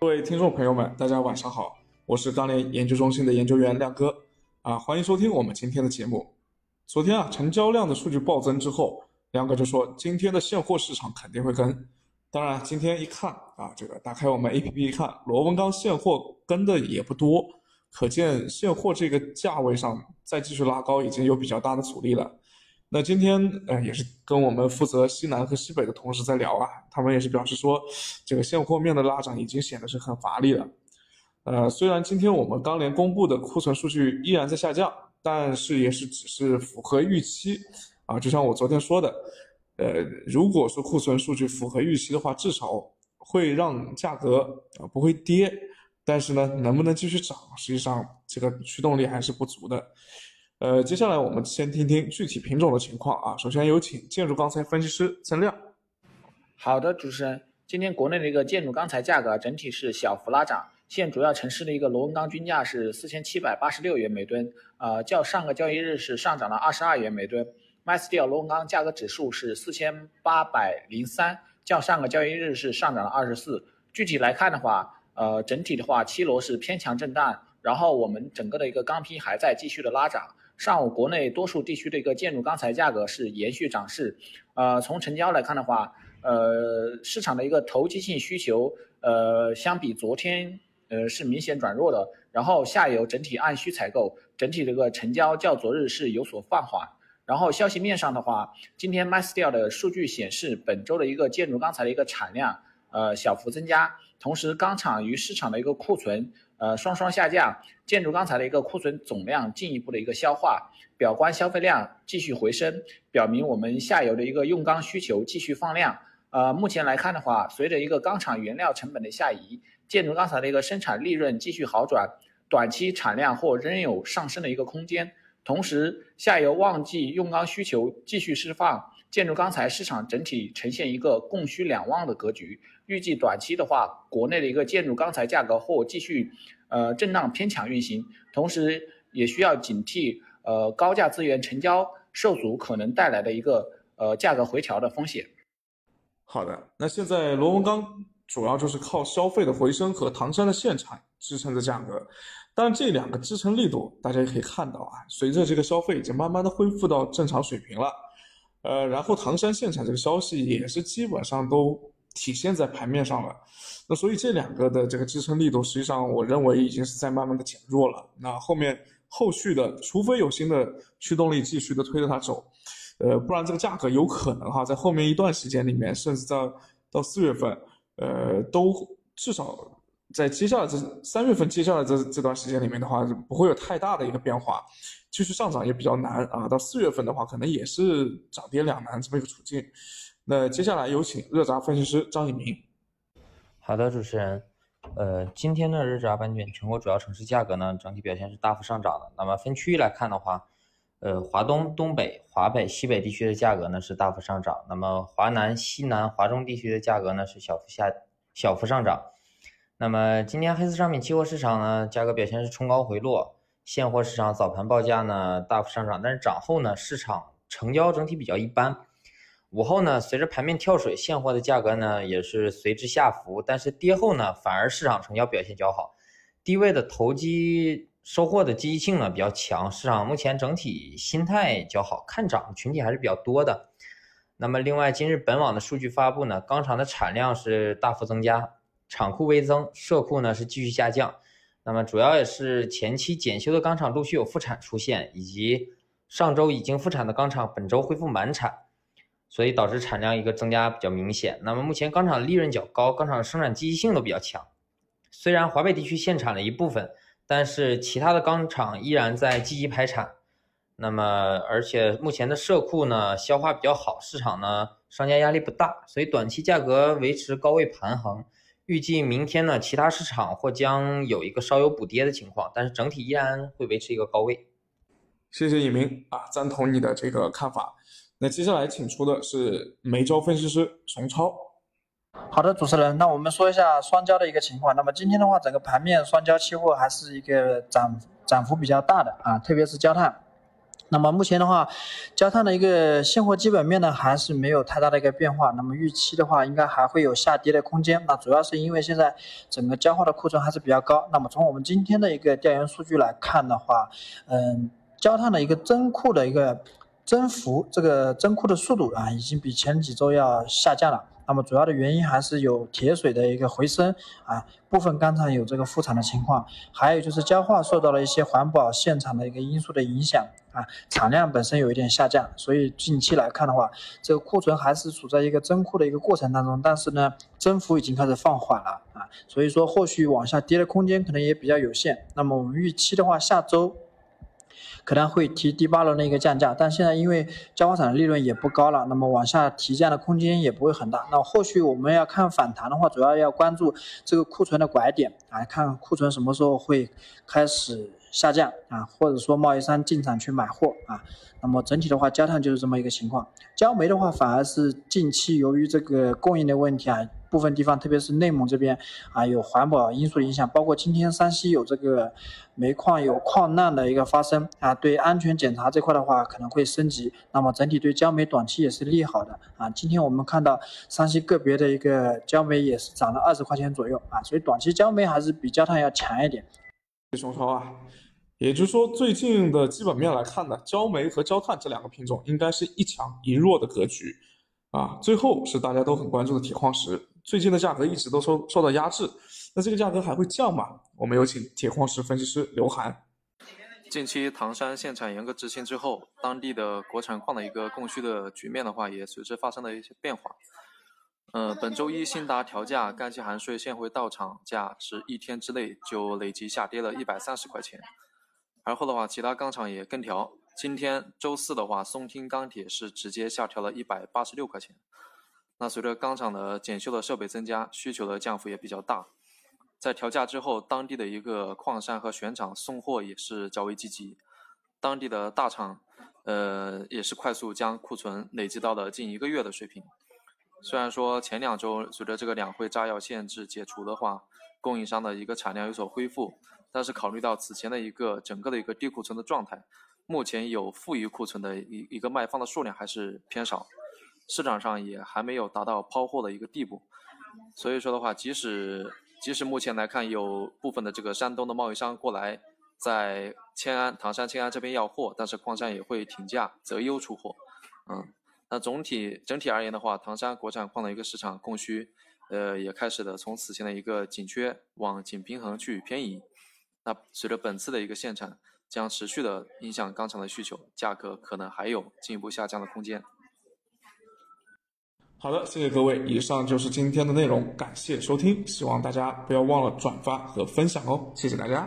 各位听众朋友们，大家晚上好，我是钢联研究中心的研究员亮哥啊，欢迎收听我们今天的节目。昨天啊，成交量的数据暴增之后，亮哥就说今天的现货市场肯定会跟。当然，今天一看啊，这个打开我们 A P P 一看，螺纹钢现货跟的也不多，可见现货这个价位上再继续拉高已经有比较大的阻力了。那今天呃也是跟我们负责西南和西北的同事在聊啊，他们也是表示说，这个现货面的拉涨已经显得是很乏力了。呃，虽然今天我们钢联公布的库存数据依然在下降，但是也是只是符合预期啊，就像我昨天说的。呃，如果说库存数据符合预期的话，至少会让价格啊不会跌，但是呢，能不能继续涨，实际上这个驱动力还是不足的。呃，接下来我们先听听具体品种的情况啊。首先有请建筑钢材分析师曾亮。好的，主持人，今天国内的一个建筑钢材价格整体是小幅拉涨，现主要城市的一个螺纹钢均价是四千七百八十六元每吨，呃，较上个交易日是上涨了二十二元每吨。MySteel 螺纹钢价格指数是四千八百零三，较上个交易日是上涨了二十四。具体来看的话，呃，整体的话，七螺是偏强震荡，然后我们整个的一个钢坯还在继续的拉涨。上午国内多数地区的一个建筑钢材价格是延续涨势。呃，从成交来看的话，呃，市场的一个投机性需求，呃，相比昨天，呃，是明显转弱的。然后下游整体按需采购，整体这个成交较昨日是有所放缓。然后消息面上的话，今天 MySteel 的数据显示，本周的一个建筑钢材的一个产量，呃，小幅增加，同时钢厂与市场的一个库存，呃，双双下降，建筑钢材的一个库存总量进一步的一个消化，表观消费量继续回升，表明我们下游的一个用钢需求继续放量。呃，目前来看的话，随着一个钢厂原料成本的下移，建筑钢材的一个生产利润继续好转，短期产量或仍有上升的一个空间。同时，下游旺季用钢需求继续释放，建筑钢材市场整体呈现一个供需两旺的格局。预计短期的话，国内的一个建筑钢材价格或继续呃震荡偏强运行，同时也需要警惕呃高价资源成交受阻可能带来的一个呃价格回调的风险。好的，那现在螺纹钢主要就是靠消费的回升和唐山的限产支撑着价格。但这两个支撑力度，大家也可以看到啊，随着这个消费已经慢慢的恢复到正常水平了，呃，然后唐山限产这个消息也是基本上都体现在盘面上了，那所以这两个的这个支撑力度，实际上我认为已经是在慢慢的减弱了。那后面后续的，除非有新的驱动力继续的推着它走，呃，不然这个价格有可能哈，在后面一段时间里面，甚至到到四月份，呃，都至少。在接下来这三月份接下来这这段时间里面的话，不会有太大的一个变化，继续上涨也比较难啊。到四月份的话，可能也是涨跌两难这么一个处境。那接下来有请热轧分析师张一鸣。好的，主持人，呃，今天的热轧板卷全国主要城市价格呢，整体表现是大幅上涨的。那么分区域来看的话，呃，华东、东北、华北、西北地区的价格呢是大幅上涨，那么华南、西南、华中地区的价格呢是小幅下小幅上涨。那么今天黑色商品期货市场呢，价格表现是冲高回落，现货市场早盘报价呢大幅上涨，但是涨后呢市场成交整体比较一般。午后呢，随着盘面跳水，现货的价格呢也是随之下浮，但是跌后呢反而市场成交表现较好，低位的投机收获的积极性呢比较强，市场目前整体心态较好，看涨群体还是比较多的。那么另外，今日本网的数据发布呢，钢厂的产量是大幅增加。厂库微增，社库呢是继续下降，那么主要也是前期检修的钢厂陆续有复产出现，以及上周已经复产的钢厂本周恢复满产，所以导致产量一个增加比较明显。那么目前钢厂利润较高，钢厂生产积极性都比较强。虽然华北地区限产了一部分，但是其他的钢厂依然在积极排产。那么而且目前的社库呢消化比较好，市场呢商家压力不大，所以短期价格维持高位盘横。预计明天呢，其他市场或将有一个稍有补跌的情况，但是整体依然会维持一个高位。谢谢尹明啊，赞同你的这个看法。那接下来请出的是梅州分析师熊超。好的，主持人，那我们说一下双焦的一个情况。那么今天的话，整个盘面双焦期货还是一个涨涨幅比较大的啊，特别是焦炭。那么目前的话，焦炭的一个现货基本面呢，还是没有太大的一个变化。那么预期的话，应该还会有下跌的空间。那主要是因为现在整个焦化的库存还是比较高。那么从我们今天的一个调研数据来看的话，嗯，焦炭的一个增库的一个增幅，这个增库的速度啊，已经比前几周要下降了。那么主要的原因还是有铁水的一个回升啊，部分钢厂有这个复产的情况，还有就是焦化受到了一些环保限产的一个因素的影响啊，产量本身有一点下降，所以近期来看的话，这个库存还是处在一个增库的一个过程当中，但是呢，增幅已经开始放缓了啊，所以说后续往下跌的空间可能也比较有限。那么我们预期的话，下周。可能会提第八轮的一个降价，但现在因为焦化厂的利润也不高了，那么往下提降的空间也不会很大。那后续我们要看反弹的话，主要要关注这个库存的拐点啊，看库存什么时候会开始下降啊，或者说贸易商进场去买货啊。那么整体的话，焦炭就是这么一个情况。焦煤的话，反而是近期由于这个供应的问题啊。部分地方，特别是内蒙这边啊，有环保因素影响，包括今天山西有这个煤矿有矿难的一个发生啊，对安全检查这块的话可能会升级，那么整体对焦煤短期也是利好的啊。今天我们看到山西个别的一个焦煤也是涨了二十块钱左右啊，所以短期焦煤还是比焦炭要强一点。熊超啊，也就是说最近的基本面来看呢，焦煤和焦炭这两个品种应该是一强一弱的格局啊。最后是大家都很关注的铁矿石。最近的价格一直都受受到压制，那这个价格还会降吗？我们有请铁矿石分析师刘涵。近期唐山限产严格执行之后，当地的国产矿的一个供需的局面的话，也随之发生了一些变化。呃，本周一新达调价干气含税现回到场价是一天之内就累计下跌了一百三十块钱，而后的话，其他钢厂也跟调。今天周四的话，松汀钢铁是直接下调了一百八十六块钱。那随着钢厂的检修的设备增加，需求的降幅也比较大。在调价之后，当地的一个矿山和选厂送货也是较为积极。当地的大厂，呃，也是快速将库存累积到了近一个月的水平。虽然说前两周随着这个两会炸药限制解除的话，供应商的一个产量有所恢复，但是考虑到此前的一个整个的一个低库存的状态，目前有富余库存的一一个卖方的数量还是偏少。市场上也还没有达到抛货的一个地步，所以说的话，即使即使目前来看有部分的这个山东的贸易商过来在迁安唐山迁安这边要货，但是矿山也会挺价择优出货。嗯，那总体整体而言的话，唐山国产矿的一个市场供需，呃，也开始的从此前的一个紧缺往紧平衡去偏移。那随着本次的一个限产，将持续的影响钢厂的需求，价格可能还有进一步下降的空间。好的，谢谢各位，以上就是今天的内容，感谢收听，希望大家不要忘了转发和分享哦，谢谢大家。